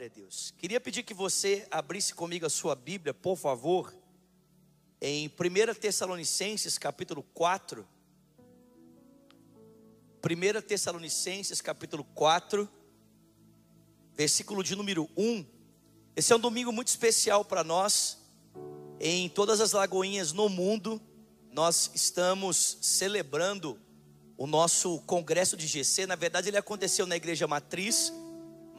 Glória a Deus. Queria pedir que você abrisse comigo a sua Bíblia, por favor, em 1 Tessalonicenses, capítulo 4. 1 Tessalonicenses, capítulo 4, versículo de número 1. Esse é um domingo muito especial para nós. Em todas as lagoinhas no mundo, nós estamos celebrando o nosso congresso de GC. Na verdade, ele aconteceu na igreja matriz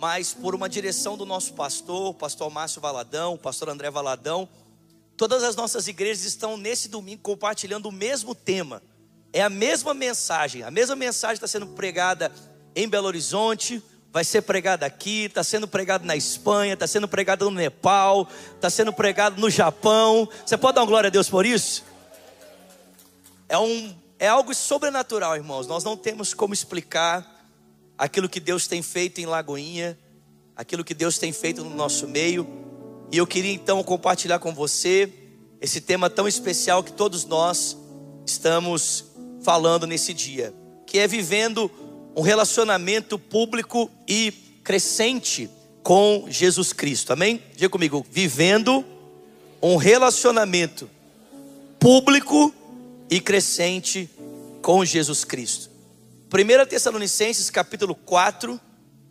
mas por uma direção do nosso pastor, pastor Márcio Valadão, pastor André Valadão, todas as nossas igrejas estão nesse domingo compartilhando o mesmo tema. É a mesma mensagem, a mesma mensagem está sendo pregada em Belo Horizonte, vai ser pregada aqui, está sendo pregada na Espanha, está sendo pregada no Nepal, está sendo pregado no Japão. Você pode dar uma glória a Deus por isso? É, um, é algo sobrenatural, irmãos. Nós não temos como explicar aquilo que Deus tem feito em Lagoinha, aquilo que Deus tem feito no nosso meio. E eu queria então compartilhar com você esse tema tão especial que todos nós estamos falando nesse dia, que é vivendo um relacionamento público e crescente com Jesus Cristo. Amém? Diga comigo, vivendo um relacionamento público e crescente com Jesus Cristo. 1 Tessalonicenses capítulo 4,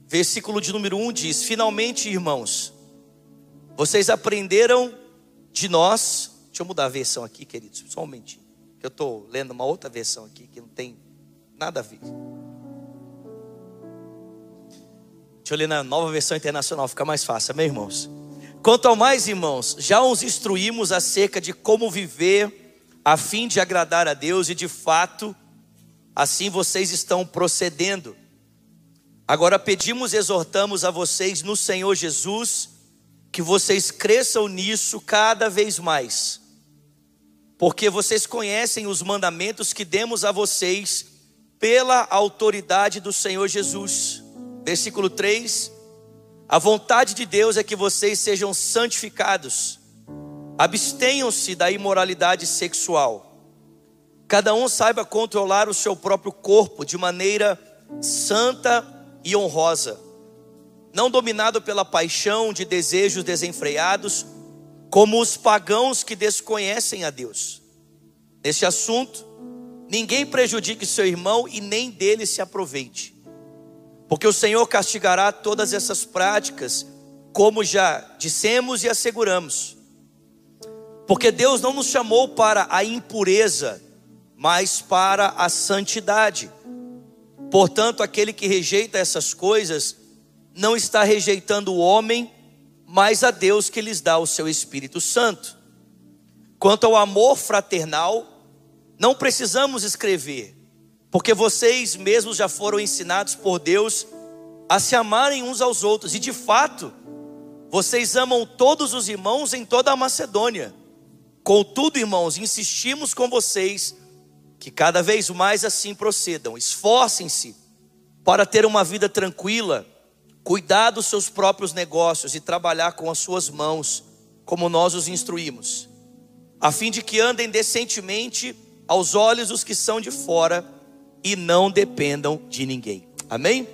versículo de número 1 diz: Finalmente, irmãos, vocês aprenderam de nós. Deixa eu mudar a versão aqui, queridos, só um momentinho. Eu estou lendo uma outra versão aqui que não tem nada a ver. Deixa eu ler na nova versão internacional, fica mais fácil, amém, irmãos? Quanto ao mais, irmãos, já os instruímos acerca de como viver a fim de agradar a Deus e de fato assim vocês estão procedendo. Agora pedimos e exortamos a vocês no Senhor Jesus que vocês cresçam nisso cada vez mais, porque vocês conhecem os mandamentos que demos a vocês pela autoridade do Senhor Jesus. Versículo 3: A vontade de Deus é que vocês sejam santificados, abstenham-se da imoralidade sexual Cada um saiba controlar o seu próprio corpo de maneira santa e honrosa, não dominado pela paixão de desejos desenfreados, como os pagãos que desconhecem a Deus. Neste assunto, ninguém prejudique seu irmão e nem dele se aproveite, porque o Senhor castigará todas essas práticas, como já dissemos e asseguramos. Porque Deus não nos chamou para a impureza, mas para a santidade. Portanto, aquele que rejeita essas coisas não está rejeitando o homem, mas a Deus que lhes dá o seu Espírito Santo. Quanto ao amor fraternal, não precisamos escrever, porque vocês mesmos já foram ensinados por Deus a se amarem uns aos outros, e de fato, vocês amam todos os irmãos em toda a Macedônia. Contudo, irmãos, insistimos com vocês que cada vez mais assim procedam. Esforcem-se para ter uma vida tranquila, cuidar dos seus próprios negócios e trabalhar com as suas mãos, como nós os instruímos, a fim de que andem decentemente aos olhos dos que são de fora e não dependam de ninguém. Amém?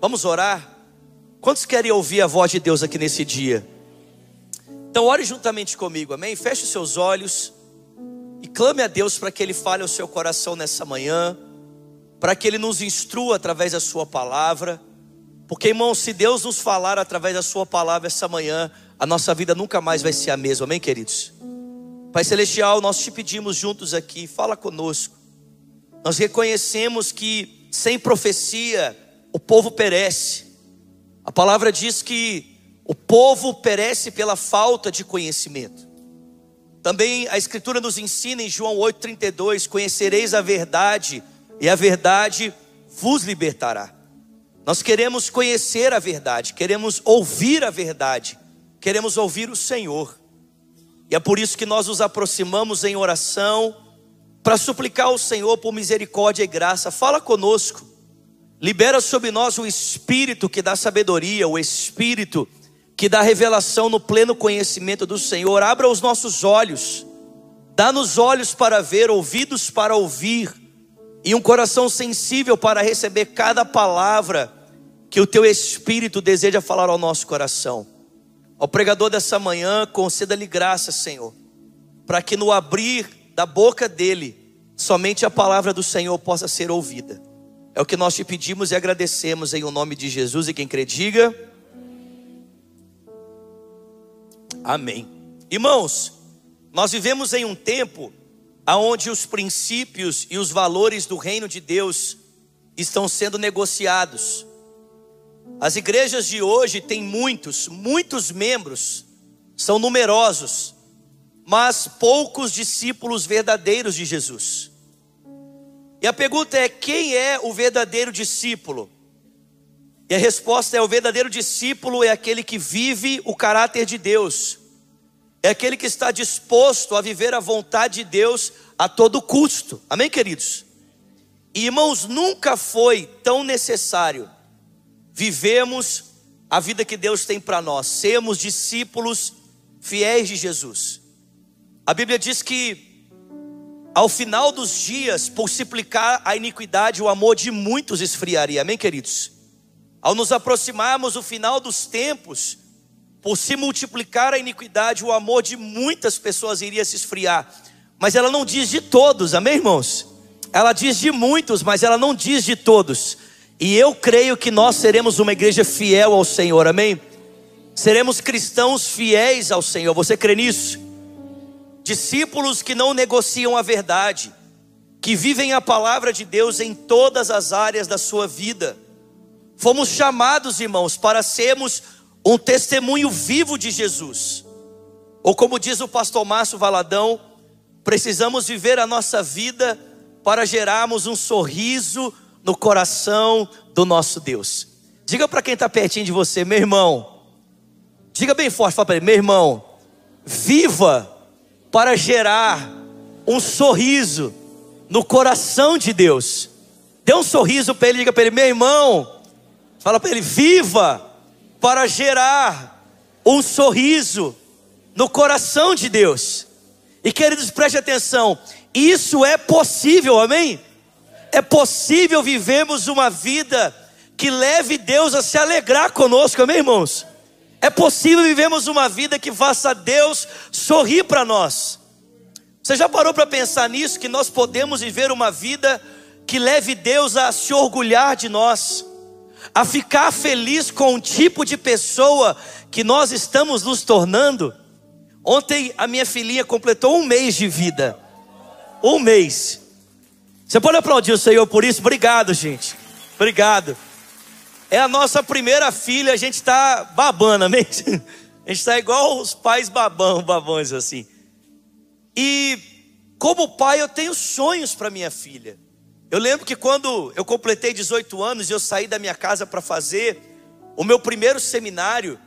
Vamos orar? Quantos querem ouvir a voz de Deus aqui nesse dia? Então, ore juntamente comigo, amém? Feche os seus olhos. Clame a Deus para que Ele fale ao seu coração nessa manhã, para que Ele nos instrua através da Sua palavra. Porque, irmão, se Deus nos falar através da Sua palavra essa manhã, a nossa vida nunca mais vai ser a mesma, amém, queridos? Pai Celestial, nós te pedimos juntos aqui, fala conosco. Nós reconhecemos que sem profecia o povo perece. A palavra diz que o povo perece pela falta de conhecimento. Também a Escritura nos ensina em João 8,32: Conhecereis a verdade, e a verdade vos libertará. Nós queremos conhecer a verdade, queremos ouvir a verdade, queremos ouvir o Senhor. E é por isso que nós nos aproximamos em oração, para suplicar ao Senhor por misericórdia e graça. Fala conosco, libera sobre nós o Espírito que dá sabedoria, o Espírito que dá revelação no pleno conhecimento do Senhor. Abra os nossos olhos, dá-nos olhos para ver, ouvidos para ouvir, e um coração sensível para receber cada palavra que o teu espírito deseja falar ao nosso coração. Ao pregador dessa manhã, conceda-lhe graça, Senhor, para que no abrir da boca dele, somente a palavra do Senhor possa ser ouvida. É o que nós te pedimos e agradecemos em o nome de Jesus e quem crê diga. Amém. Irmãos, nós vivemos em um tempo onde os princípios e os valores do reino de Deus estão sendo negociados. As igrejas de hoje têm muitos, muitos membros, são numerosos, mas poucos discípulos verdadeiros de Jesus. E a pergunta é: quem é o verdadeiro discípulo? E a resposta é: o verdadeiro discípulo é aquele que vive o caráter de Deus, é aquele que está disposto a viver a vontade de Deus a todo custo. Amém, queridos? E, irmãos, nunca foi tão necessário vivemos a vida que Deus tem para nós, sermos discípulos fiéis de Jesus. A Bíblia diz que ao final dos dias, por multiplicar a iniquidade, o amor de muitos esfriaria. Amém, queridos? Ao nos aproximarmos do final dos tempos, por se multiplicar a iniquidade, o amor de muitas pessoas iria se esfriar. Mas ela não diz de todos, amém, irmãos? Ela diz de muitos, mas ela não diz de todos. E eu creio que nós seremos uma igreja fiel ao Senhor, amém? Seremos cristãos fiéis ao Senhor, você crê nisso? Discípulos que não negociam a verdade, que vivem a palavra de Deus em todas as áreas da sua vida. Fomos chamados, irmãos, para sermos um testemunho vivo de Jesus. Ou como diz o pastor Márcio Valadão, precisamos viver a nossa vida para gerarmos um sorriso no coração do nosso Deus. Diga para quem está pertinho de você, meu irmão. Diga bem forte, fala para ele, meu irmão. Viva para gerar um sorriso no coração de Deus. Dê um sorriso para ele, diga para ele, meu irmão. Fala para ele, viva para gerar um sorriso no coração de Deus. E queridos, preste atenção, isso é possível, amém? É possível vivermos uma vida que leve Deus a se alegrar conosco, amém, irmãos? É possível vivermos uma vida que faça Deus sorrir para nós. Você já parou para pensar nisso? Que nós podemos viver uma vida que leve Deus a se orgulhar de nós, a ficar feliz com o tipo de pessoa que nós estamos nos tornando. Ontem a minha filhinha completou um mês de vida. Um mês. Você pode aplaudir o Senhor por isso? Obrigado, gente. Obrigado. É a nossa primeira filha, a gente está babando, amém? A gente está igual os pais babão, babões assim. E como pai, eu tenho sonhos para minha filha. Eu lembro que quando eu completei 18 anos e eu saí da minha casa para fazer o meu primeiro seminário,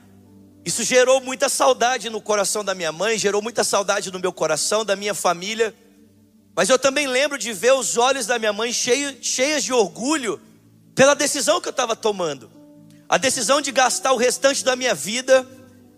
isso gerou muita saudade no coração da minha mãe, gerou muita saudade no meu coração, da minha família. Mas eu também lembro de ver os olhos da minha mãe cheios, cheios de orgulho pela decisão que eu estava tomando. A decisão de gastar o restante da minha vida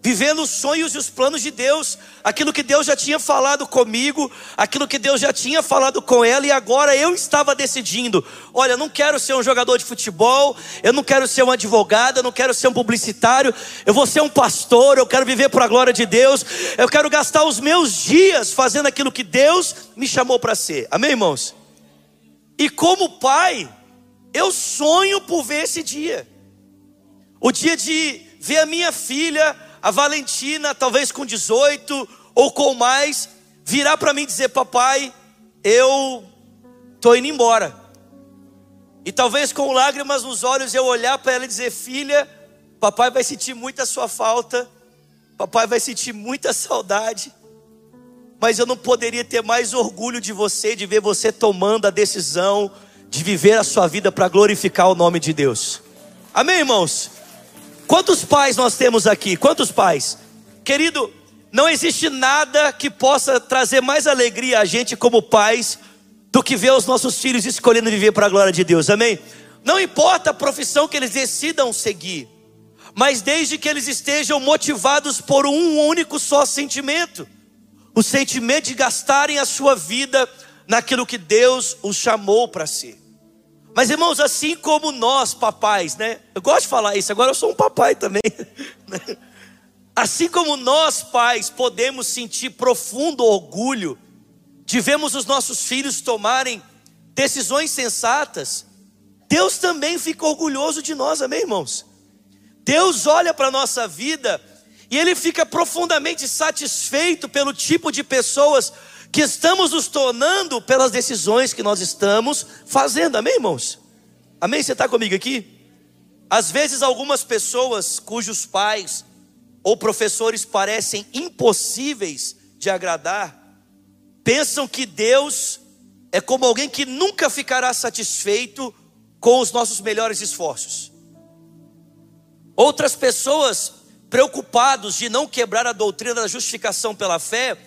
vivendo os sonhos e os planos de Deus, aquilo que Deus já tinha falado comigo, aquilo que Deus já tinha falado com ela, e agora eu estava decidindo: olha, eu não quero ser um jogador de futebol, eu não quero ser um advogado, eu não quero ser um publicitário, eu vou ser um pastor, eu quero viver para a glória de Deus, eu quero gastar os meus dias fazendo aquilo que Deus me chamou para ser, amém, irmãos? E como pai, eu sonho por ver esse dia, o dia de ver a minha filha a Valentina, talvez com 18 ou com mais, virá para mim dizer: Papai, eu estou indo embora. E talvez com lágrimas nos olhos eu olhar para ela e dizer: Filha, papai vai sentir muita sua falta, papai vai sentir muita saudade, mas eu não poderia ter mais orgulho de você, de ver você tomando a decisão de viver a sua vida para glorificar o nome de Deus. Amém, irmãos? Quantos pais nós temos aqui? Quantos pais? Querido, não existe nada que possa trazer mais alegria a gente como pais do que ver os nossos filhos escolhendo viver para a glória de Deus, amém? Não importa a profissão que eles decidam seguir, mas desde que eles estejam motivados por um único só sentimento o sentimento de gastarem a sua vida naquilo que Deus os chamou para ser. Mas irmãos, assim como nós, papais, né? Eu gosto de falar isso, agora eu sou um papai também. Né? Assim como nós, pais, podemos sentir profundo orgulho de vermos os nossos filhos tomarem decisões sensatas, Deus também fica orgulhoso de nós, amém, irmãos? Deus olha para a nossa vida e Ele fica profundamente satisfeito pelo tipo de pessoas que estamos nos tornando pelas decisões que nós estamos fazendo, amém, irmãos? Amém? Você está comigo aqui? Às vezes, algumas pessoas cujos pais ou professores parecem impossíveis de agradar, pensam que Deus é como alguém que nunca ficará satisfeito com os nossos melhores esforços. Outras pessoas, preocupados de não quebrar a doutrina da justificação pela fé,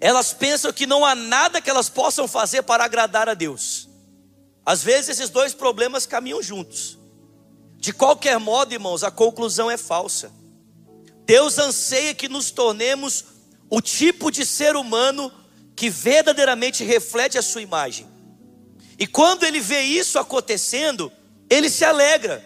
elas pensam que não há nada que elas possam fazer para agradar a Deus. Às vezes esses dois problemas caminham juntos. De qualquer modo, irmãos, a conclusão é falsa. Deus anseia que nos tornemos o tipo de ser humano que verdadeiramente reflete a sua imagem. E quando ele vê isso acontecendo, ele se alegra,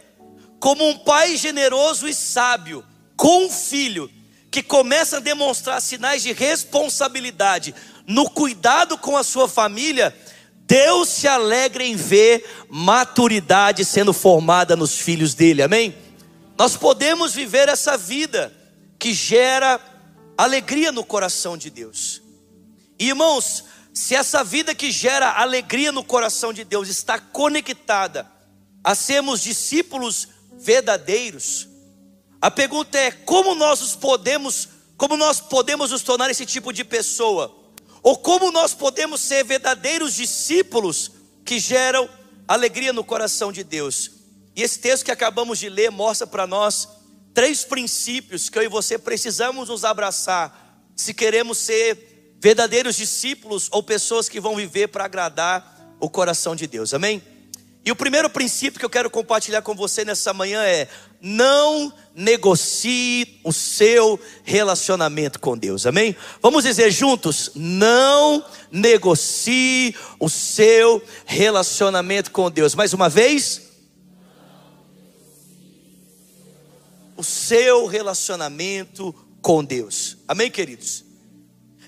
como um pai generoso e sábio, com um filho que começa a demonstrar sinais de responsabilidade no cuidado com a sua família. Deus se alegra em ver maturidade sendo formada nos filhos dele, amém? Nós podemos viver essa vida que gera alegria no coração de Deus. Irmãos, se essa vida que gera alegria no coração de Deus está conectada a sermos discípulos verdadeiros, a pergunta é como nós os podemos, como nós podemos nos tornar esse tipo de pessoa? Ou como nós podemos ser verdadeiros discípulos que geram alegria no coração de Deus? E esse texto que acabamos de ler mostra para nós três princípios que eu e você precisamos nos abraçar se queremos ser verdadeiros discípulos ou pessoas que vão viver para agradar o coração de Deus. Amém? E o primeiro princípio que eu quero compartilhar com você nessa manhã é: não negocie o seu relacionamento com Deus. Amém? Vamos dizer juntos: não negocie o seu relacionamento com Deus. Mais uma vez. o seu relacionamento com Deus. Amém, queridos?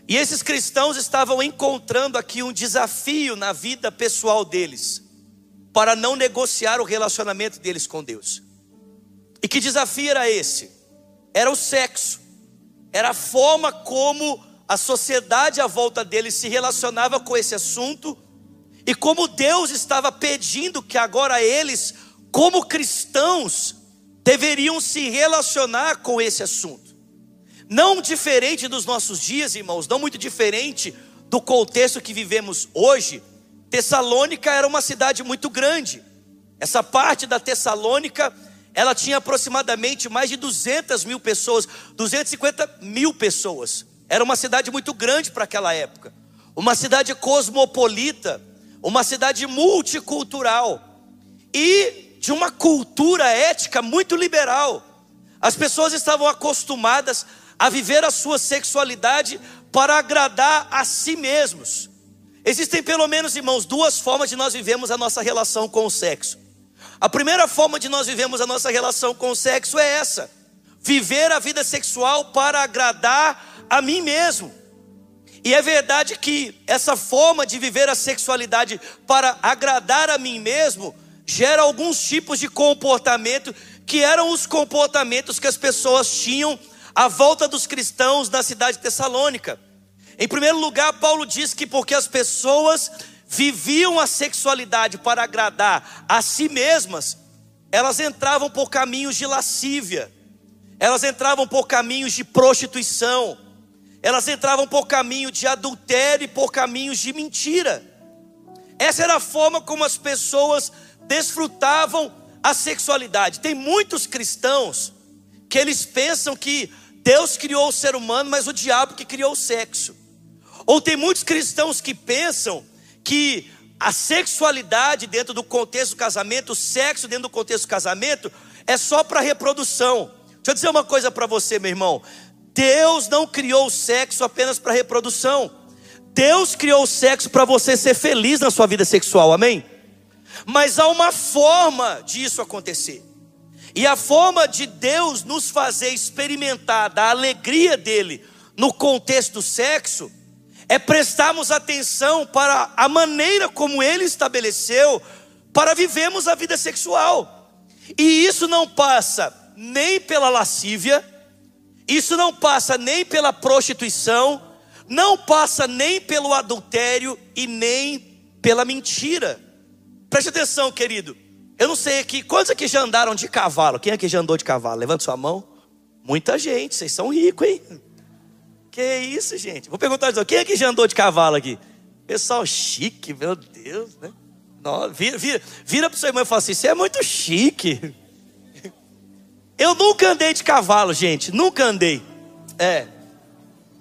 E esses cristãos estavam encontrando aqui um desafio na vida pessoal deles, para não negociar o relacionamento deles com Deus. E que desafio era esse? Era o sexo, era a forma como a sociedade à volta deles se relacionava com esse assunto, e como Deus estava pedindo que agora eles, como cristãos, deveriam se relacionar com esse assunto. Não diferente dos nossos dias, irmãos, não muito diferente do contexto que vivemos hoje. Tessalônica era uma cidade muito grande. Essa parte da Tessalônica, ela tinha aproximadamente mais de 200 mil pessoas, 250 mil pessoas. Era uma cidade muito grande para aquela época. Uma cidade cosmopolita, uma cidade multicultural. E de uma cultura ética muito liberal. As pessoas estavam acostumadas a viver a sua sexualidade para agradar a si mesmos. Existem pelo menos, irmãos, duas formas de nós vivemos a nossa relação com o sexo. A primeira forma de nós vivemos a nossa relação com o sexo é essa: viver a vida sexual para agradar a mim mesmo. E é verdade que essa forma de viver a sexualidade para agradar a mim mesmo gera alguns tipos de comportamento que eram os comportamentos que as pessoas tinham à volta dos cristãos na cidade de Tessalônica. Em primeiro lugar, Paulo diz que porque as pessoas viviam a sexualidade para agradar a si mesmas, elas entravam por caminhos de lascívia, elas entravam por caminhos de prostituição, elas entravam por caminho de adultério e por caminhos de mentira. Essa era a forma como as pessoas desfrutavam a sexualidade. Tem muitos cristãos que eles pensam que Deus criou o ser humano, mas o diabo que criou o sexo. Ou tem muitos cristãos que pensam que a sexualidade dentro do contexto do casamento, o sexo dentro do contexto do casamento, é só para reprodução. Deixa eu dizer uma coisa para você, meu irmão. Deus não criou o sexo apenas para reprodução. Deus criou o sexo para você ser feliz na sua vida sexual, amém? Mas há uma forma disso acontecer. E a forma de Deus nos fazer experimentar da alegria dele no contexto do sexo é prestarmos atenção para a maneira como ele estabeleceu para vivermos a vida sexual. E isso não passa nem pela lascívia, isso não passa nem pela prostituição, não passa nem pelo adultério e nem pela mentira. Preste atenção, querido. Eu não sei aqui, quantos aqui já andaram de cavalo? Quem aqui já andou de cavalo? Levanta sua mão. Muita gente, vocês são ricos, hein? Que isso, gente? Vou perguntar de quem aqui já andou de cavalo aqui? Pessoal chique, meu Deus, né? Vira, vira, vira para sua irmã e fala assim: você é muito chique. Eu nunca andei de cavalo, gente, nunca andei. É.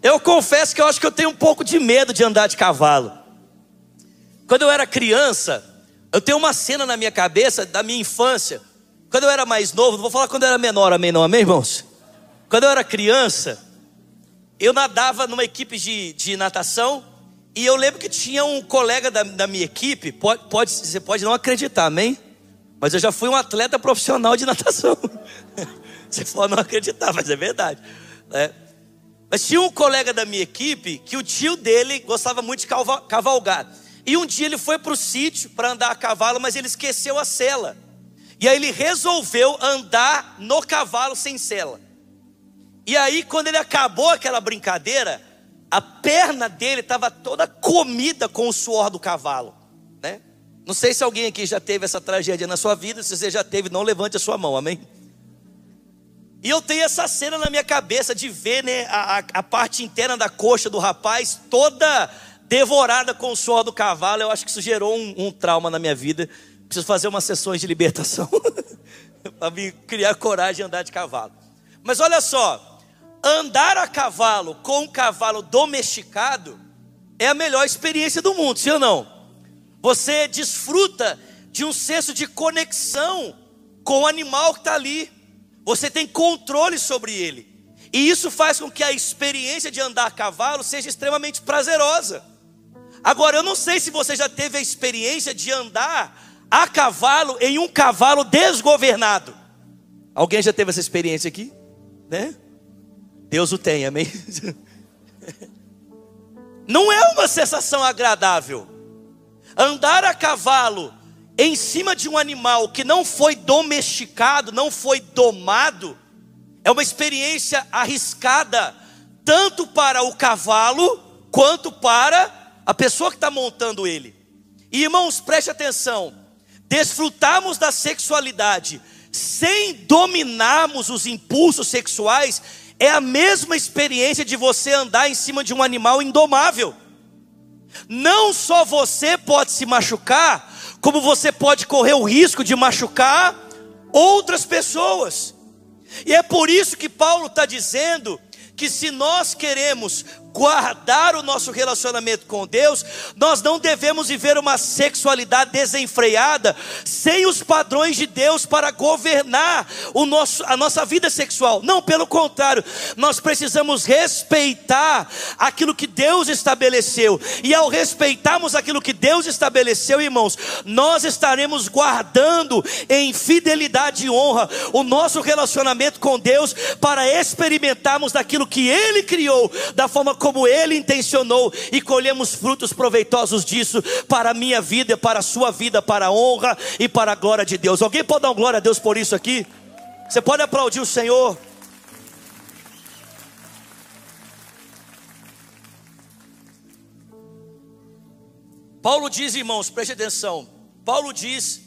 Eu confesso que eu acho que eu tenho um pouco de medo de andar de cavalo. Quando eu era criança, eu tenho uma cena na minha cabeça da minha infância. Quando eu era mais novo, não vou falar quando eu era menor, amém, não, amém, irmãos? Quando eu era criança, eu nadava numa equipe de, de natação e eu lembro que tinha um colega da, da minha equipe, pode, pode, você pode não acreditar, amém? Mas eu já fui um atleta profissional de natação. Você pode não acreditar, mas é verdade. É. Mas tinha um colega da minha equipe que o tio dele gostava muito de cavalgar. E um dia ele foi para o sítio para andar a cavalo, mas ele esqueceu a sela. E aí ele resolveu andar no cavalo sem sela. E aí, quando ele acabou aquela brincadeira, a perna dele estava toda comida com o suor do cavalo, né? Não sei se alguém aqui já teve essa tragédia na sua vida, se você já teve, não levante a sua mão, amém? E eu tenho essa cena na minha cabeça de ver né, a, a parte interna da coxa do rapaz toda devorada com o suor do cavalo. Eu acho que isso gerou um, um trauma na minha vida. Preciso fazer umas sessões de libertação para me criar coragem de andar de cavalo. Mas olha só, andar a cavalo com um cavalo domesticado é a melhor experiência do mundo, sim ou não? Você desfruta de um senso de conexão com o animal que está ali. Você tem controle sobre ele. E isso faz com que a experiência de andar a cavalo seja extremamente prazerosa. Agora, eu não sei se você já teve a experiência de andar a cavalo em um cavalo desgovernado. Alguém já teve essa experiência aqui? Né? Deus o tem, amém? Não é uma sensação agradável. Andar a cavalo em cima de um animal que não foi domesticado, não foi domado, é uma experiência arriscada, tanto para o cavalo, quanto para a pessoa que está montando ele. E irmãos, preste atenção: desfrutarmos da sexualidade sem dominarmos os impulsos sexuais é a mesma experiência de você andar em cima de um animal indomável. Não só você pode se machucar, como você pode correr o risco de machucar outras pessoas. E é por isso que Paulo está dizendo que se nós queremos guardar o nosso relacionamento com Deus, nós não devemos viver uma sexualidade desenfreada, sem os padrões de Deus para governar o nosso, a nossa vida sexual. Não, pelo contrário, nós precisamos respeitar aquilo que Deus estabeleceu, e ao respeitarmos aquilo que Deus estabeleceu, irmãos, nós estaremos guardando em fidelidade e honra o nosso relacionamento com Deus para experimentarmos daquilo que Ele criou, da forma como Ele intencionou e colhemos frutos proveitosos disso para a minha vida, para a sua vida, para a honra e para a glória de Deus. Alguém pode dar glória a Deus por isso aqui? Você pode aplaudir o Senhor? Paulo diz, irmãos, preste atenção. Paulo diz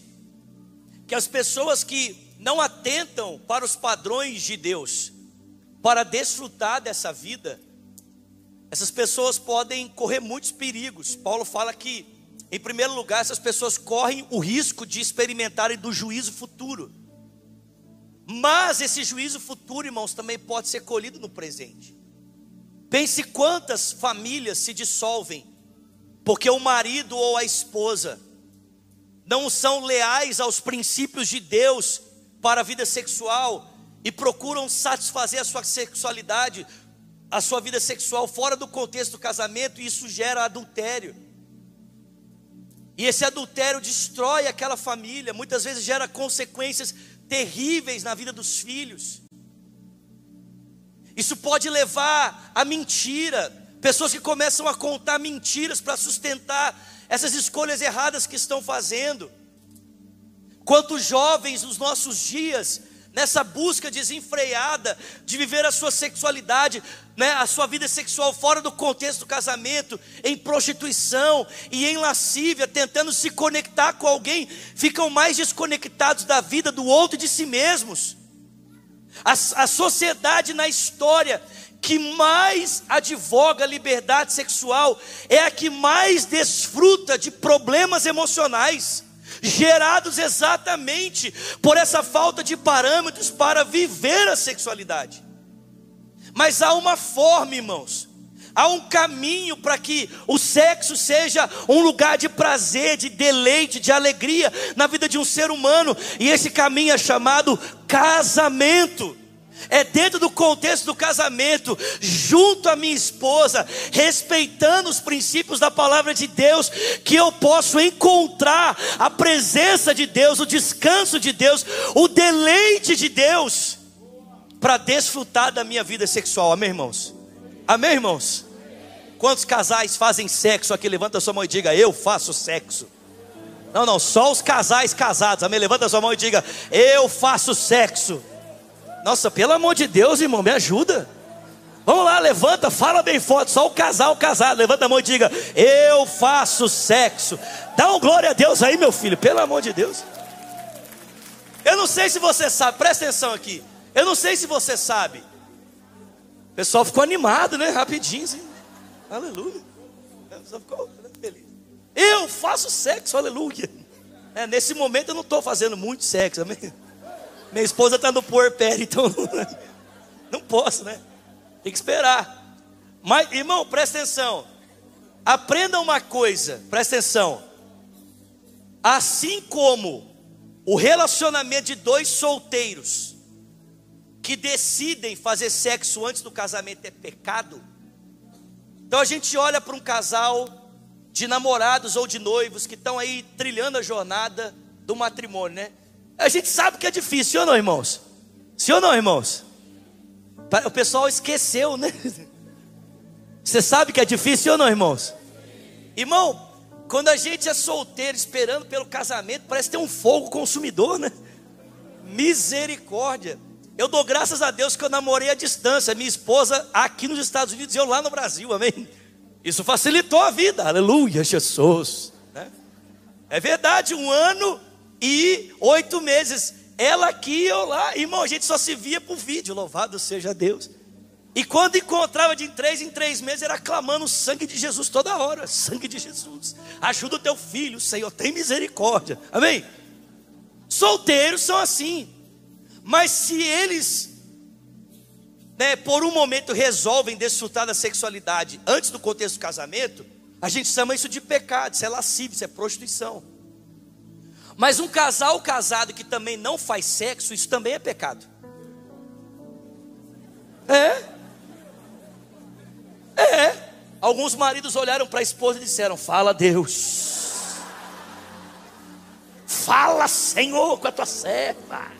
que as pessoas que não atentam para os padrões de Deus, para desfrutar dessa vida, essas pessoas podem correr muitos perigos. Paulo fala que, em primeiro lugar, essas pessoas correm o risco de experimentarem do juízo futuro. Mas esse juízo futuro, irmãos, também pode ser colhido no presente. Pense quantas famílias se dissolvem porque o marido ou a esposa não são leais aos princípios de Deus para a vida sexual e procuram satisfazer a sua sexualidade a sua vida sexual fora do contexto do casamento e isso gera adultério. E esse adultério destrói aquela família, muitas vezes gera consequências terríveis na vida dos filhos. Isso pode levar à mentira, pessoas que começam a contar mentiras para sustentar essas escolhas erradas que estão fazendo. Quantos jovens nos nossos dias, nessa busca desenfreada de viver a sua sexualidade, né, a sua vida sexual fora do contexto do casamento, em prostituição e em lascívia, tentando se conectar com alguém, ficam mais desconectados da vida do outro e de si mesmos. A, a sociedade na história que mais advoga liberdade sexual é a que mais desfruta de problemas emocionais gerados exatamente por essa falta de parâmetros para viver a sexualidade. Mas há uma forma, irmãos, há um caminho para que o sexo seja um lugar de prazer, de deleite, de alegria na vida de um ser humano, e esse caminho é chamado casamento. É dentro do contexto do casamento, junto à minha esposa, respeitando os princípios da palavra de Deus, que eu posso encontrar a presença de Deus, o descanso de Deus, o deleite de Deus, para desfrutar da minha vida sexual. Amém, irmãos? Amém, irmãos? Quantos casais fazem sexo aqui? Levanta a sua mão e diga: Eu faço sexo. Não, não, só os casais casados. Amém? Levanta a sua mão e diga: Eu faço sexo. Nossa, pelo amor de Deus, irmão, me ajuda. Vamos lá, levanta, fala bem forte. Só o casal casado, levanta a mão e diga: Eu faço sexo. Dá um glória a Deus aí, meu filho, pelo amor de Deus. Eu não sei se você sabe, presta atenção aqui. Eu não sei se você sabe. O pessoal ficou animado, né? Rapidinho, assim. Aleluia. O pessoal ficou feliz. Eu faço sexo, aleluia. É, nesse momento eu não estou fazendo muito sexo, amém? Minha esposa está no puerpério, então não posso, né? Tem que esperar. Mas, irmão, presta atenção. Aprenda uma coisa, presta atenção. Assim como o relacionamento de dois solteiros que decidem fazer sexo antes do casamento é pecado. Então a gente olha para um casal de namorados ou de noivos que estão aí trilhando a jornada do matrimônio, né? A gente sabe que é difícil, ou não, irmãos? Sim ou não, irmãos? O pessoal esqueceu, né? Você sabe que é difícil ou não, irmãos? Irmão, quando a gente é solteiro esperando pelo casamento, parece ter um fogo consumidor, né? Misericórdia. Eu dou graças a Deus que eu namorei à distância, minha esposa aqui nos Estados Unidos e eu lá no Brasil, amém? Isso facilitou a vida, aleluia, Jesus. Né? É verdade, um ano e oito meses, ela aqui, eu lá, irmão, a gente só se via por vídeo, louvado seja Deus. E quando encontrava de três em três meses, era clamando o sangue de Jesus toda hora: sangue de Jesus, ajuda o teu filho, Senhor, tem misericórdia, amém? Solteiros são assim, mas se eles, né, por um momento resolvem desfrutar da sexualidade antes do contexto do casamento, a gente chama isso de pecado, isso é lascívio, isso é prostituição. Mas um casal casado que também não faz sexo, isso também é pecado. É. É. Alguns maridos olharam para a esposa e disseram: Fala, Deus. Fala, Senhor, com a tua serva.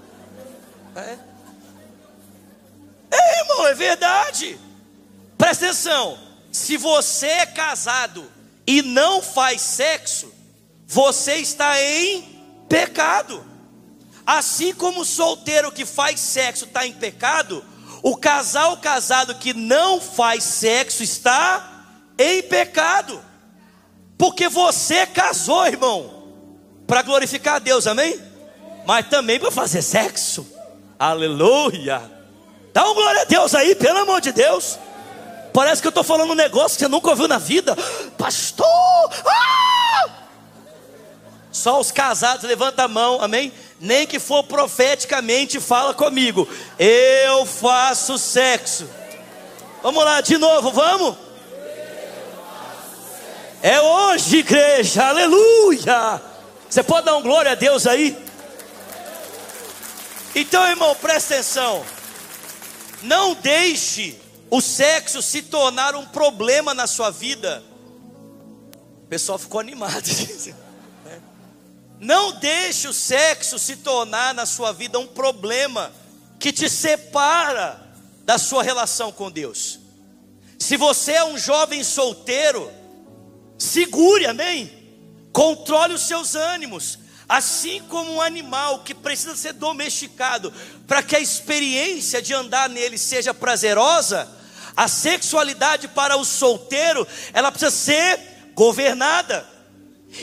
É. É, irmão, é verdade. Presta atenção. Se você é casado e não faz sexo, você está em pecado. Assim como o solteiro que faz sexo está em pecado, o casal casado que não faz sexo está em pecado. Porque você casou, irmão, para glorificar a Deus, amém? Mas também para fazer sexo. Aleluia. Dá um glória a Deus aí, pelo amor de Deus. Parece que eu estou falando um negócio que você nunca ouviu na vida. Pastor! Ah! Só os casados levanta a mão, amém? Nem que for profeticamente fala comigo. Eu faço sexo. Vamos lá de novo, vamos? É hoje, igreja, aleluia. Você pode dar um glória a Deus aí? Então, irmão, presta atenção. Não deixe o sexo se tornar um problema na sua vida. O pessoal ficou animado. Não deixe o sexo se tornar na sua vida um problema que te separa da sua relação com Deus. Se você é um jovem solteiro, segure, amém? Controle os seus ânimos, assim como um animal que precisa ser domesticado para que a experiência de andar nele seja prazerosa. A sexualidade para o solteiro, ela precisa ser governada.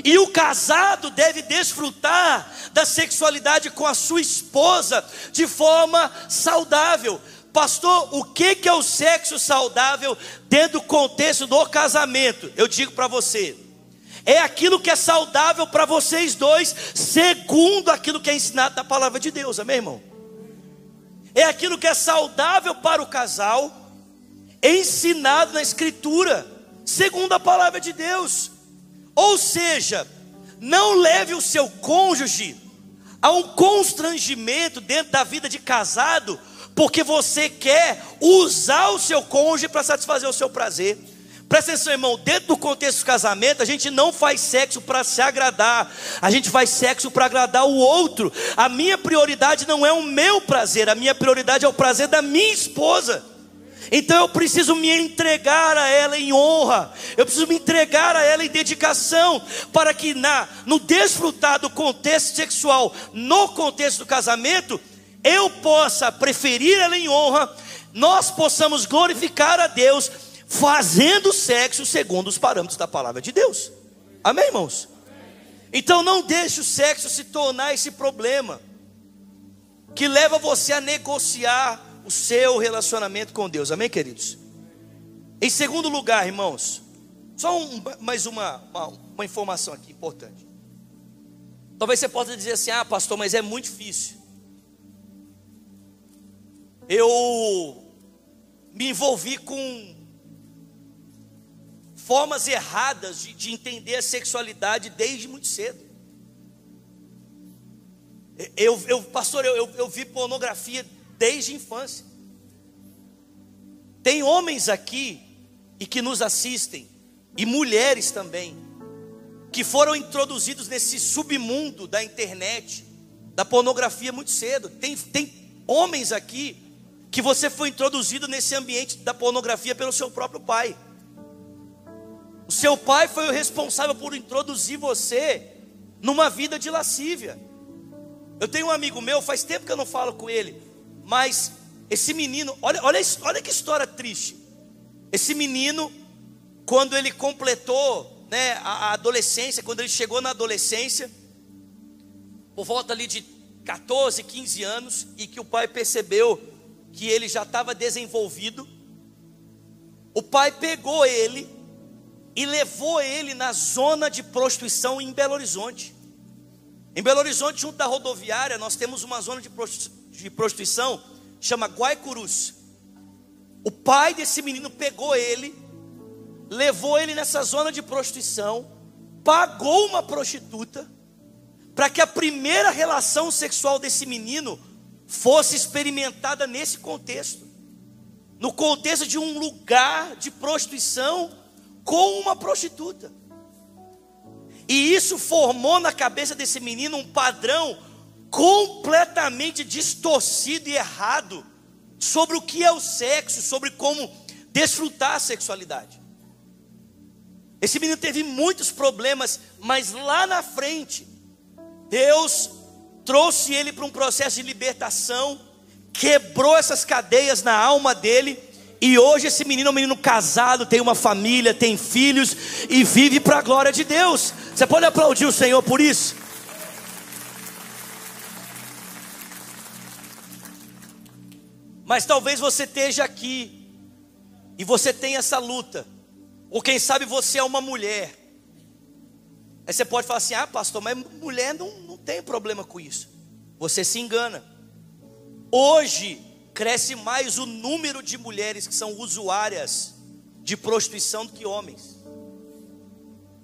E o casado deve desfrutar da sexualidade com a sua esposa de forma saudável. Pastor, o que é o sexo saudável dentro do contexto do casamento? Eu digo para você, é aquilo que é saudável para vocês dois, segundo aquilo que é ensinado na palavra de Deus, amém, irmão? É aquilo que é saudável para o casal, ensinado na Escritura, segundo a palavra de Deus. Ou seja, não leve o seu cônjuge a um constrangimento dentro da vida de casado, porque você quer usar o seu cônjuge para satisfazer o seu prazer. Presta atenção, irmão, dentro do contexto do casamento, a gente não faz sexo para se agradar, a gente faz sexo para agradar o outro. A minha prioridade não é o meu prazer, a minha prioridade é o prazer da minha esposa. Então eu preciso me entregar a ela em honra, eu preciso me entregar a ela em dedicação, para que na, no desfrutar do contexto sexual, no contexto do casamento, eu possa preferir ela em honra, nós possamos glorificar a Deus, fazendo sexo segundo os parâmetros da palavra de Deus. Amém, irmãos? Então não deixe o sexo se tornar esse problema que leva você a negociar o seu relacionamento com Deus. Amém, queridos? Em segundo lugar, irmãos, só um, mais uma, uma, uma informação aqui importante. Talvez você possa dizer assim: ah, pastor, mas é muito difícil. Eu me envolvi com formas erradas de, de entender a sexualidade desde muito cedo. Eu, eu pastor, eu, eu, eu vi pornografia desde a infância. Tem homens aqui e que nos assistem, e mulheres também, que foram introduzidos nesse submundo da internet, da pornografia muito cedo. Tem, tem homens aqui que você foi introduzido nesse ambiente da pornografia pelo seu próprio pai. O seu pai foi o responsável por introduzir você numa vida de lascívia. Eu tenho um amigo meu, faz tempo que eu não falo com ele. Mas esse menino, olha, olha, olha que história triste. Esse menino, quando ele completou né, a, a adolescência, quando ele chegou na adolescência, por volta ali de 14, 15 anos, e que o pai percebeu que ele já estava desenvolvido, o pai pegou ele e levou ele na zona de prostituição em Belo Horizonte. Em Belo Horizonte, junto da rodoviária, nós temos uma zona de prostituição de prostituição, chama Guaicurus. O pai desse menino pegou ele, levou ele nessa zona de prostituição, pagou uma prostituta, para que a primeira relação sexual desse menino fosse experimentada nesse contexto no contexto de um lugar de prostituição com uma prostituta. E isso formou na cabeça desse menino um padrão completamente distorcido e errado sobre o que é o sexo, sobre como desfrutar a sexualidade. Esse menino teve muitos problemas, mas lá na frente, Deus trouxe ele para um processo de libertação, quebrou essas cadeias na alma dele, e hoje esse menino é um menino casado, tem uma família, tem filhos e vive para a glória de Deus. Você pode aplaudir o Senhor por isso? Mas talvez você esteja aqui e você tenha essa luta. Ou quem sabe você é uma mulher. Aí você pode falar assim: ah, pastor, mas mulher não, não tem problema com isso. Você se engana. Hoje cresce mais o número de mulheres que são usuárias de prostituição do que homens.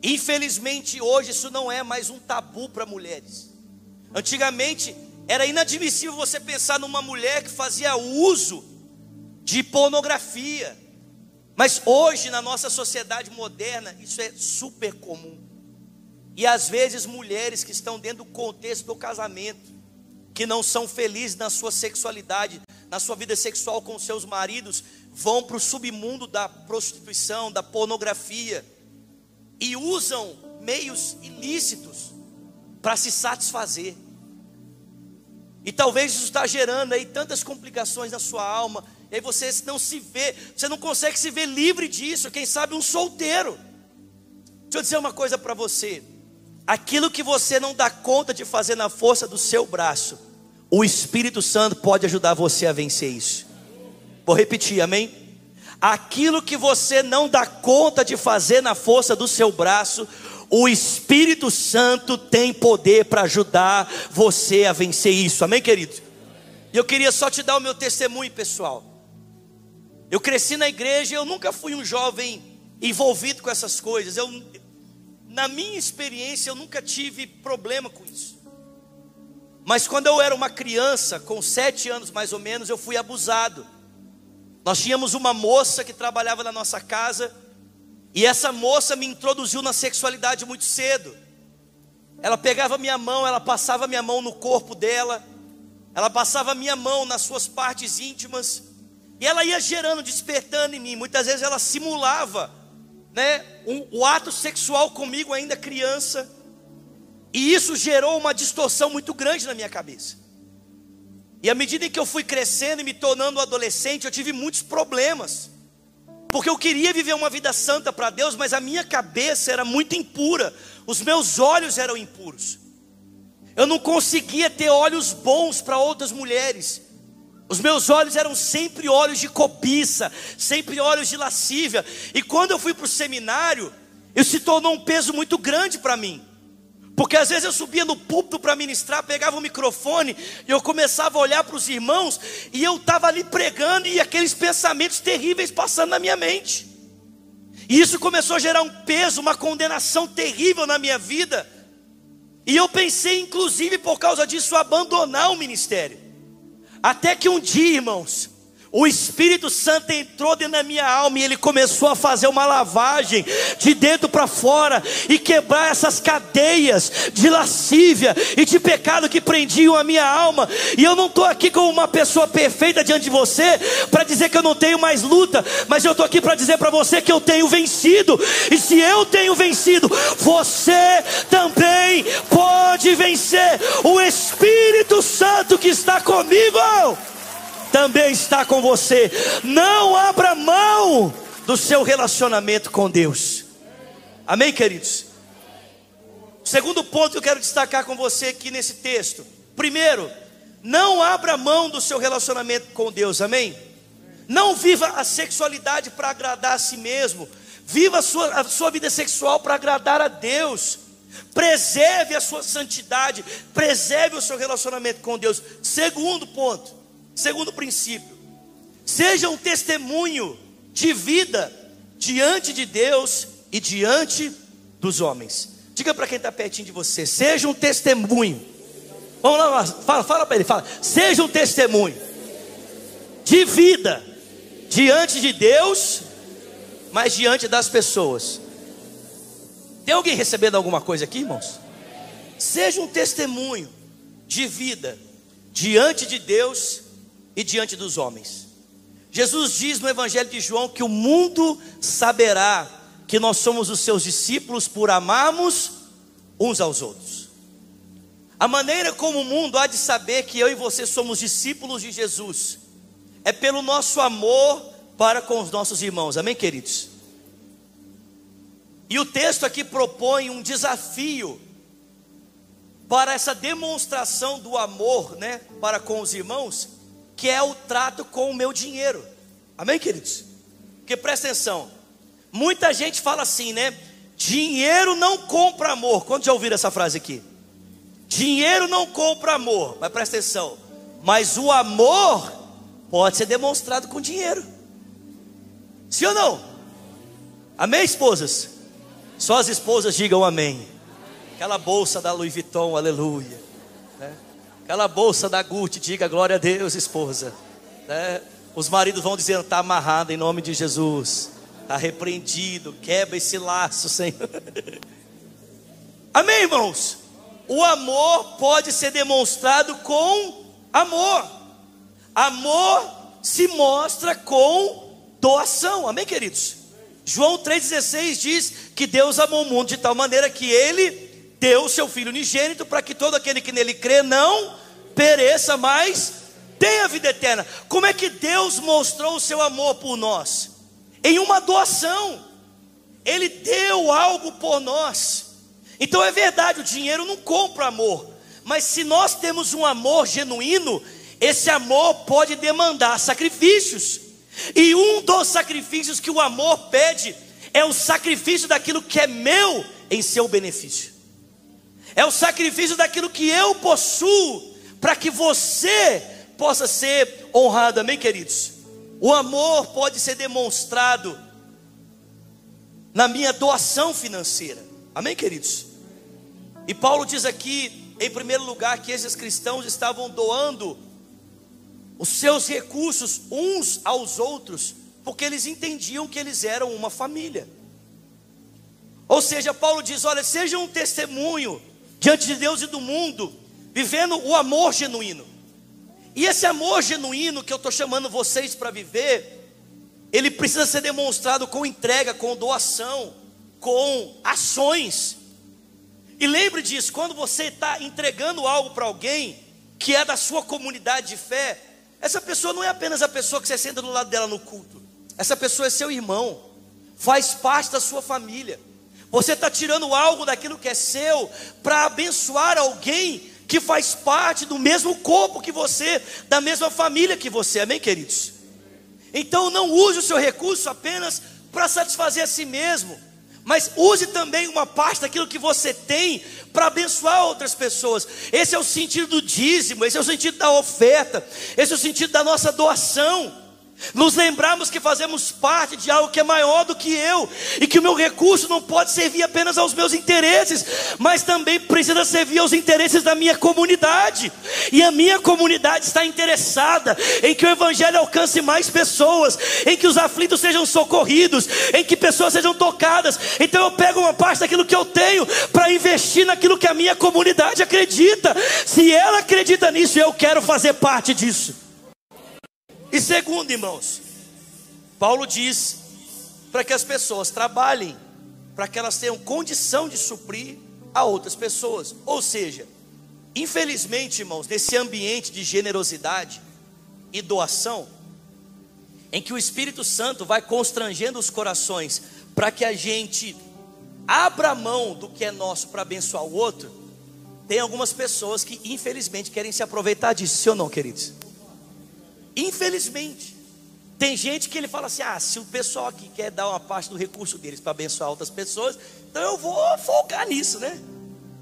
Infelizmente, hoje isso não é mais um tabu para mulheres. Antigamente, era inadmissível você pensar numa mulher que fazia uso de pornografia. Mas hoje, na nossa sociedade moderna, isso é super comum. E às vezes mulheres que estão dentro do contexto do casamento, que não são felizes na sua sexualidade, na sua vida sexual com seus maridos, vão para o submundo da prostituição, da pornografia e usam meios ilícitos para se satisfazer. E talvez isso está gerando aí tantas complicações na sua alma, e aí você não se vê, você não consegue se ver livre disso, quem sabe um solteiro. Deixa eu dizer uma coisa para você. Aquilo que você não dá conta de fazer na força do seu braço, o Espírito Santo pode ajudar você a vencer isso. Vou repetir, amém? Aquilo que você não dá conta de fazer na força do seu braço, o Espírito Santo tem poder para ajudar você a vencer isso, amém, querido? E eu queria só te dar o meu testemunho, pessoal. Eu cresci na igreja, eu nunca fui um jovem envolvido com essas coisas. Eu, na minha experiência, eu nunca tive problema com isso. Mas quando eu era uma criança, com sete anos mais ou menos, eu fui abusado. Nós tínhamos uma moça que trabalhava na nossa casa, e essa moça me introduziu na sexualidade muito cedo. Ela pegava minha mão, ela passava minha mão no corpo dela, ela passava minha mão nas suas partes íntimas, e ela ia gerando, despertando em mim. Muitas vezes ela simulava, né, um, o ato sexual comigo ainda criança. E isso gerou uma distorção muito grande na minha cabeça. E à medida em que eu fui crescendo e me tornando adolescente, eu tive muitos problemas. Porque eu queria viver uma vida santa para Deus, mas a minha cabeça era muito impura, os meus olhos eram impuros. Eu não conseguia ter olhos bons para outras mulheres. Os meus olhos eram sempre olhos de cobiça, sempre olhos de lascívia. E quando eu fui para o seminário, isso se tornou um peso muito grande para mim. Porque às vezes eu subia no púlpito para ministrar, pegava o microfone e eu começava a olhar para os irmãos e eu estava ali pregando e aqueles pensamentos terríveis passando na minha mente. E isso começou a gerar um peso, uma condenação terrível na minha vida. E eu pensei, inclusive, por causa disso, abandonar o ministério. Até que um dia, irmãos, o Espírito Santo entrou dentro da minha alma e ele começou a fazer uma lavagem de dentro para fora e quebrar essas cadeias de lascívia e de pecado que prendiam a minha alma. E eu não estou aqui como uma pessoa perfeita diante de você para dizer que eu não tenho mais luta, mas eu estou aqui para dizer para você que eu tenho vencido. E se eu tenho vencido, você também pode vencer. O Espírito Santo que está comigo também está com você. Não abra mão do seu relacionamento com Deus. Amém, queridos? Segundo ponto que eu quero destacar com você aqui nesse texto. Primeiro, não abra mão do seu relacionamento com Deus. Amém? Não viva a sexualidade para agradar a si mesmo. Viva a sua, a sua vida sexual para agradar a Deus. Preserve a sua santidade. Preserve o seu relacionamento com Deus. Segundo ponto, Segundo princípio, seja um testemunho de vida diante de Deus e diante dos homens. Diga para quem está pertinho de você, seja um testemunho. Vamos lá, fala, fala para ele, fala. Seja um testemunho de vida diante de Deus, mas diante das pessoas. Tem alguém recebendo alguma coisa aqui, irmãos? Seja um testemunho de vida diante de Deus e diante dos homens. Jesus diz no Evangelho de João que o mundo saberá que nós somos os seus discípulos por amarmos uns aos outros. A maneira como o mundo há de saber que eu e você somos discípulos de Jesus é pelo nosso amor para com os nossos irmãos. Amém, queridos? E o texto aqui propõe um desafio para essa demonstração do amor, né, para com os irmãos, que é o trato com o meu dinheiro. Amém, queridos? Porque presta atenção, muita gente fala assim, né? Dinheiro não compra amor. Quantos já ouviram essa frase aqui? Dinheiro não compra amor, mas presta atenção. Mas o amor pode ser demonstrado com dinheiro. Sim ou não? Amém, esposas? Só as esposas digam amém. Aquela bolsa da Louis Vuitton, aleluia. Aquela bolsa da Gucci, diga glória a Deus, esposa. Né? Os maridos vão dizendo: está amarrado em nome de Jesus. Está repreendido. Quebra esse laço, Senhor. Amém, irmãos? O amor pode ser demonstrado com amor. Amor se mostra com doação. Amém, queridos? João 3,16 diz que Deus amou o mundo de tal maneira que ele deu o seu Filho unigênito para que todo aquele que nele crê não pereça, mas tenha vida eterna. Como é que Deus mostrou o seu amor por nós? Em uma doação. Ele deu algo por nós. Então é verdade, o dinheiro não compra amor. Mas se nós temos um amor genuíno, esse amor pode demandar sacrifícios. E um dos sacrifícios que o amor pede é o sacrifício daquilo que é meu em seu benefício. É o sacrifício daquilo que eu possuo para que você possa ser honrado. Amém, queridos? O amor pode ser demonstrado na minha doação financeira. Amém, queridos? E Paulo diz aqui, em primeiro lugar, que esses cristãos estavam doando os seus recursos uns aos outros, porque eles entendiam que eles eram uma família. Ou seja, Paulo diz: olha, seja um testemunho diante de Deus e do mundo, vivendo o amor genuíno. E esse amor genuíno que eu estou chamando vocês para viver, ele precisa ser demonstrado com entrega, com doação, com ações. E lembre disso, quando você está entregando algo para alguém que é da sua comunidade de fé, essa pessoa não é apenas a pessoa que você senta do lado dela no culto, essa pessoa é seu irmão, faz parte da sua família. Você está tirando algo daquilo que é seu para abençoar alguém que faz parte do mesmo corpo que você, da mesma família que você, amém, queridos? Então não use o seu recurso apenas para satisfazer a si mesmo, mas use também uma parte daquilo que você tem para abençoar outras pessoas. Esse é o sentido do dízimo, esse é o sentido da oferta, esse é o sentido da nossa doação. Nos lembrarmos que fazemos parte de algo que é maior do que eu, e que o meu recurso não pode servir apenas aos meus interesses, mas também precisa servir aos interesses da minha comunidade. E a minha comunidade está interessada em que o Evangelho alcance mais pessoas, em que os aflitos sejam socorridos, em que pessoas sejam tocadas. Então eu pego uma parte daquilo que eu tenho para investir naquilo que a minha comunidade acredita. Se ela acredita nisso, eu quero fazer parte disso. E segundo, irmãos, Paulo diz para que as pessoas trabalhem, para que elas tenham condição de suprir a outras pessoas. Ou seja, infelizmente, irmãos, nesse ambiente de generosidade e doação, em que o Espírito Santo vai constrangendo os corações para que a gente abra mão do que é nosso para abençoar o outro, tem algumas pessoas que infelizmente querem se aproveitar disso, sim ou não, queridos? Infelizmente, tem gente que ele fala assim: ah, se o pessoal aqui quer dar uma parte do recurso deles para abençoar outras pessoas, então eu vou folgar nisso, né?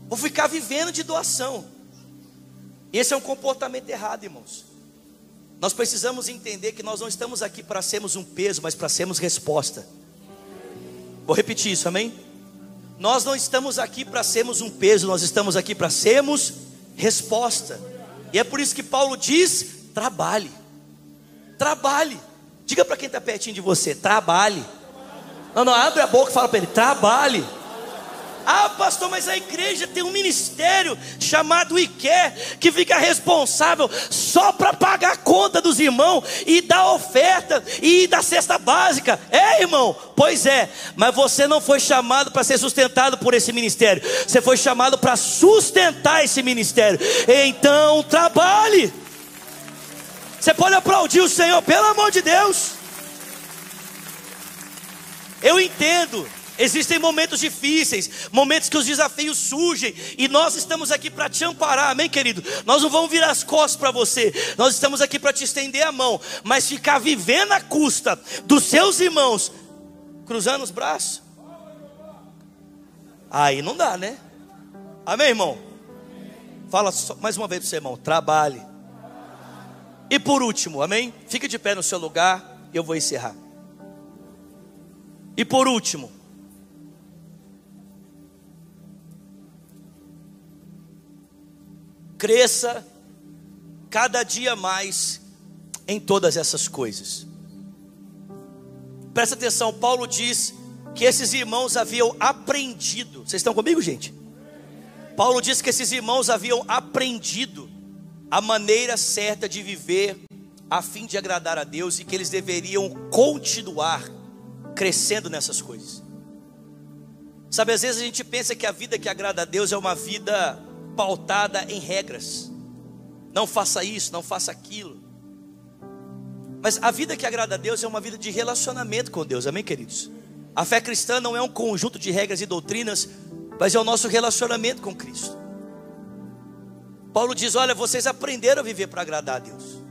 Vou ficar vivendo de doação. Esse é um comportamento errado, irmãos. Nós precisamos entender que nós não estamos aqui para sermos um peso, mas para sermos resposta. Vou repetir isso, amém? Nós não estamos aqui para sermos um peso, nós estamos aqui para sermos resposta. E é por isso que Paulo diz: trabalhe. Trabalhe. Diga para quem está pertinho de você: trabalhe. Não, não, abre a boca e fala para ele: trabalhe. Ah, pastor, mas a igreja tem um ministério chamado IQUER que fica responsável só para pagar a conta dos irmãos e dar oferta e dar cesta básica. É, irmão? Pois é, mas você não foi chamado para ser sustentado por esse ministério, você foi chamado para sustentar esse ministério. Então, trabalhe. Você pode aplaudir o Senhor, pelo amor de Deus. Eu entendo. Existem momentos difíceis, momentos que os desafios surgem, e nós estamos aqui para te amparar, amém, querido? Nós não vamos virar as costas para você, nós estamos aqui para te estender a mão, mas ficar vivendo à custa dos seus irmãos, cruzando os braços, aí não dá, né? Amém, irmão? Fala mais uma vez para o seu irmão: trabalhe e por último, amém? Fique de pé no seu lugar, eu vou encerrar. E por último, cresça cada dia mais em todas essas coisas. Presta atenção, Paulo diz que esses irmãos haviam aprendido. Vocês estão comigo, gente? Paulo diz que esses irmãos haviam aprendido a maneira certa de viver a fim de agradar a Deus e que eles deveriam continuar crescendo nessas coisas. Sabe, às vezes a gente pensa que a vida que agrada a Deus é uma vida pautada em regras. Não faça isso, não faça aquilo. Mas a vida que agrada a Deus é uma vida de relacionamento com Deus, amém, queridos? A fé cristã não é um conjunto de regras e doutrinas, mas é o nosso relacionamento com Cristo. Paulo diz: Olha, vocês aprenderam a viver para agradar a Deus,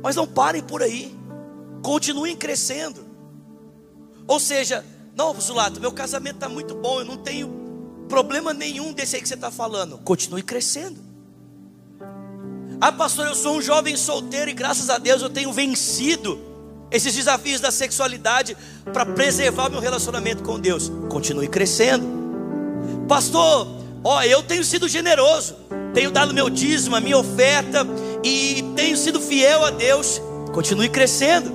mas não parem por aí, continuem crescendo. Ou seja, não, Zulato, meu casamento está muito bom, eu não tenho problema nenhum desse aí que você está falando. Continue crescendo. Ah, pastor, eu sou um jovem solteiro e graças a Deus eu tenho vencido esses desafios da sexualidade para preservar meu relacionamento com Deus. Continue crescendo. Pastor, ó, eu tenho sido generoso, tenho dado meu dízimo, a minha oferta e tenho sido fiel a Deus. Continue crescendo.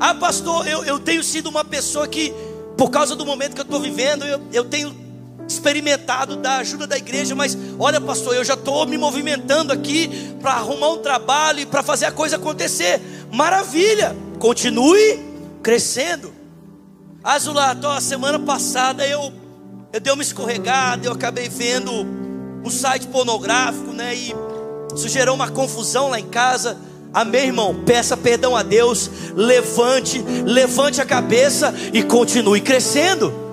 Ah, pastor, eu, eu tenho sido uma pessoa que, por causa do momento que eu estou vivendo, eu, eu tenho experimentado da ajuda da igreja, mas olha, pastor, eu já estou me movimentando aqui para arrumar um trabalho e para fazer a coisa acontecer. Maravilha, continue crescendo. Azulato, a semana passada eu, eu dei uma escorregada, eu acabei vendo um site pornográfico, né? E isso gerou uma confusão lá em casa. Amém, irmão? Peça perdão a Deus, levante, levante a cabeça e continue crescendo.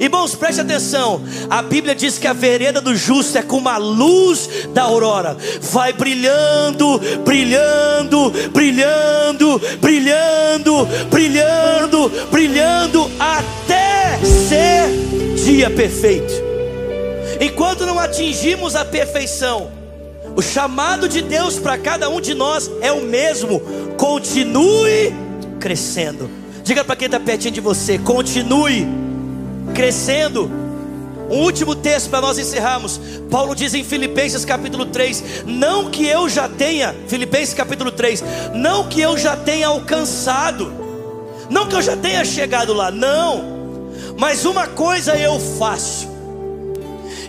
Irmãos, preste atenção. A Bíblia diz que a vereda do justo é como a luz da aurora, vai brilhando, brilhando, brilhando, brilhando, brilhando, brilhando até ser dia perfeito. Enquanto não atingimos a perfeição, o chamado de Deus para cada um de nós é o mesmo. Continue crescendo. Diga para quem está pertinho de você: continue crescendo. Um último texto para nós encerrarmos. Paulo diz em Filipenses capítulo 3: Não que eu já tenha, Filipenses capítulo 3, não que eu já tenha alcançado, não que eu já tenha chegado lá, não, mas uma coisa eu faço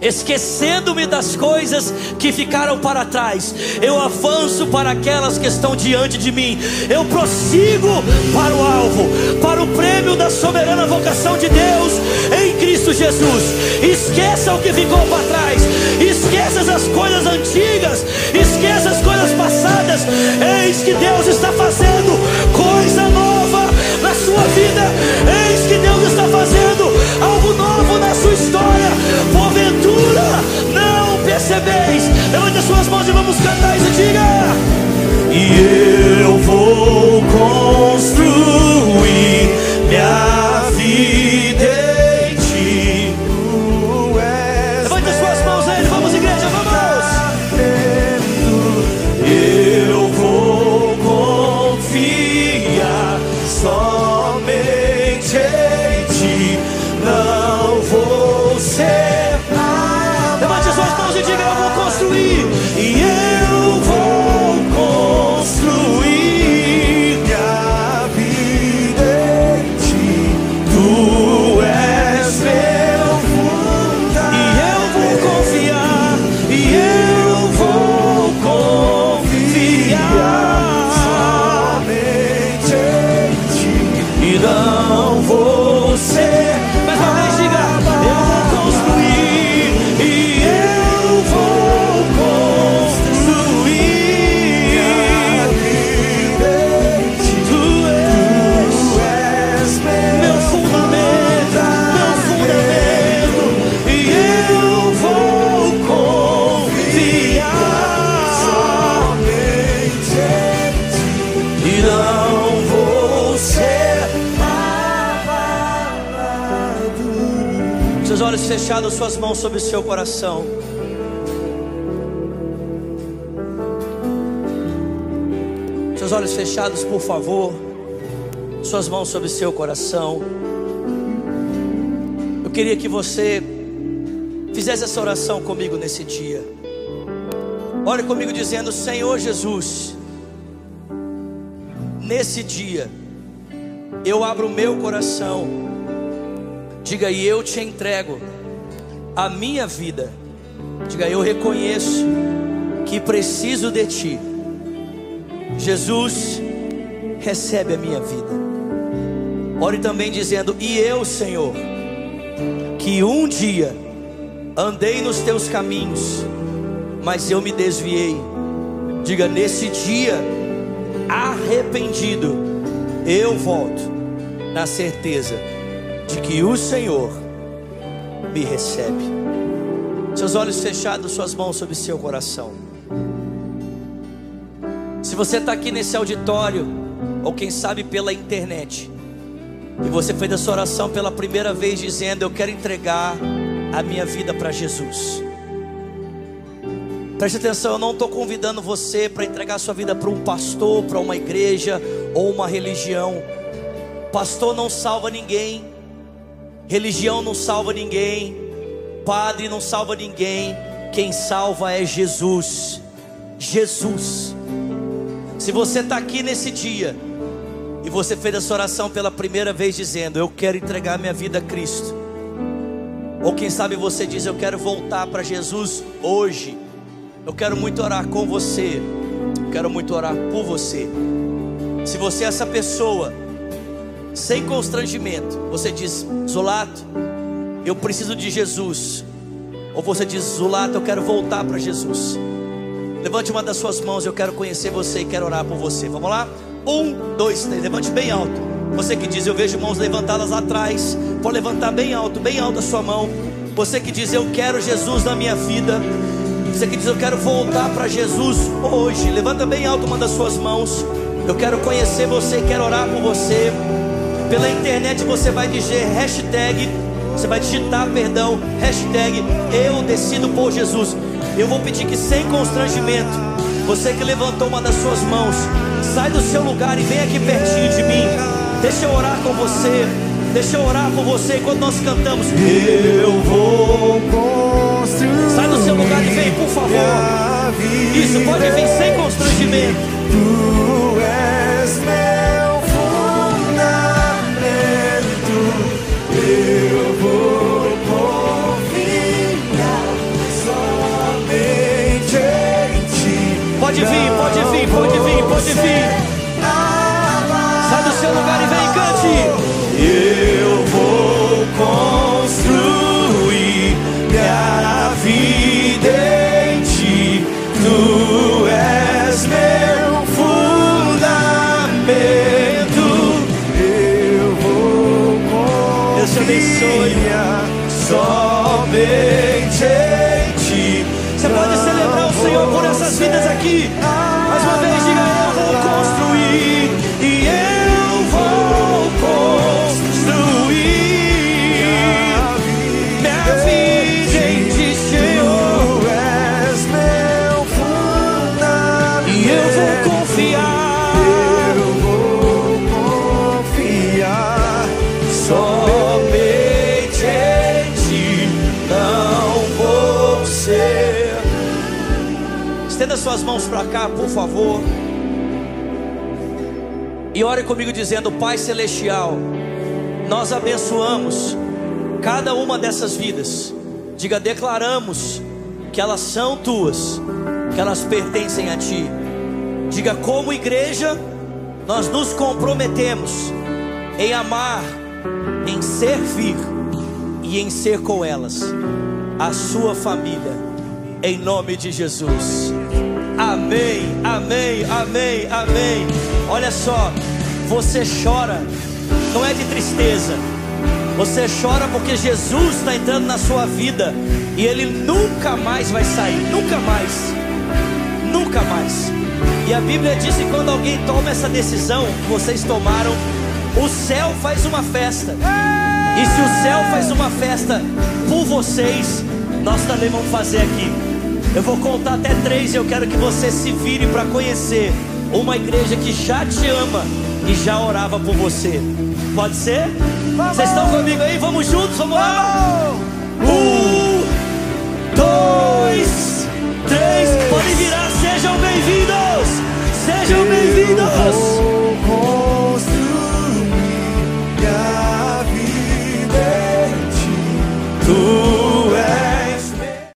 esquecendo-me das coisas que ficaram para trás, eu avanço para aquelas que estão diante de mim, eu prossigo para o alvo, para o prêmio da soberana vocação de Deus em Cristo Jesus. Esqueça o que ficou para trás, esqueça as coisas antigas, esqueça as coisas passadas. Eis que Deus está fazendo coisa nova na sua vida, eis que Deus está fazendo algo novo na sua história. Não percebeis. Levante as suas mãos e vamos cantar isso. Diga: E eu vou construir minha vida. Sobre o seu coração. Seus olhos fechados, por favor. Suas mãos sobre o seu coração. Eu queria que você fizesse essa oração comigo nesse dia. Ore comigo dizendo: Senhor Jesus, nesse dia, eu abro o meu coração. Diga, e eu te entrego a minha vida Diga, eu reconheço que preciso de Ti. Jesus, recebe a minha vida. Ore também dizendo: E eu, Senhor, que um dia andei nos teus caminhos, mas eu me desviei. Diga, nesse dia, arrependido, eu volto, na certeza de que o Senhor me recebe. Seus olhos fechados, suas mãos sobre seu coração. Se você está aqui nesse auditório, ou quem sabe pela internet, e você fez essa oração pela primeira vez, dizendo: Eu quero entregar a minha vida para Jesus. Preste atenção, eu não estou convidando você para entregar sua vida para um pastor, para uma igreja ou uma religião. Pastor não salva ninguém, religião não salva ninguém, padre não salva ninguém. Quem salva é Jesus. Jesus. Se você está aqui nesse dia e você fez essa oração pela primeira vez, dizendo: Eu quero entregar minha vida a Cristo. Ou quem sabe você diz: Eu quero voltar para Jesus hoje. Eu quero muito orar com você. Eu quero muito orar por você. Se você é essa pessoa, sem constrangimento, você diz: Zulato, eu preciso de Jesus. Ou você diz: Zulato, eu quero voltar para Jesus. Levante uma das suas mãos, eu quero conhecer você e quero orar por você. Vamos lá? Um, dois, três. Levante bem alto. Você que diz, eu vejo mãos levantadas atrás. Pode levantar bem alto, bem alto a sua mão. Você que diz, eu quero Jesus na minha vida. Você que diz, eu quero voltar para Jesus hoje. Levanta bem alto uma das suas mãos. Eu quero conhecer você, quero orar por você. Pela internet você vai dizer hashtag, você vai digitar, perdão, hashtag eu decido por Jesus. Eu vou pedir que sem constrangimento, você que levantou uma das suas mãos, sai do seu lugar e vem aqui pertinho de mim. Deixa eu orar com você. Deixa eu orar por você enquanto nós cantamos. Eu vou construir. Sai do seu lugar e vem, por favor. Isso, pode vir sem constrangimento. Pode vir, pode vir, pode vir, pode vir. Sai do seu lugar e vem, cante. Eu vou construir minha vida em ti. Tu és meu fundamento. Eu vou Deus te abençoe. Suas mãos para cá, por favor. E ore comigo dizendo: Pai Celestial, nós abençoamos cada uma dessas vidas. Diga, declaramos que elas são tuas, que elas pertencem a ti. Diga, como igreja, nós nos comprometemos em amar, em servir e em ser com elas a sua família, em nome de Jesus. Amém, amém, amém, amém. Olha só, você chora, não é de tristeza, você chora porque Jesus está entrando na sua vida e ele nunca mais vai sair, nunca mais, nunca mais. E a Bíblia diz que quando alguém toma essa decisão que vocês tomaram, o céu faz uma festa. E se o céu faz uma festa por vocês, nós também vamos fazer aqui. Eu vou contar até três e eu quero que você se vire para conhecer uma igreja que já te ama e já orava por você. Pode ser? Vamos. Vocês estão comigo aí? Vamos juntos, vamos lá! Um, dois, três. Podem virar, sejam bem-vindos! Sejam bem-vindos!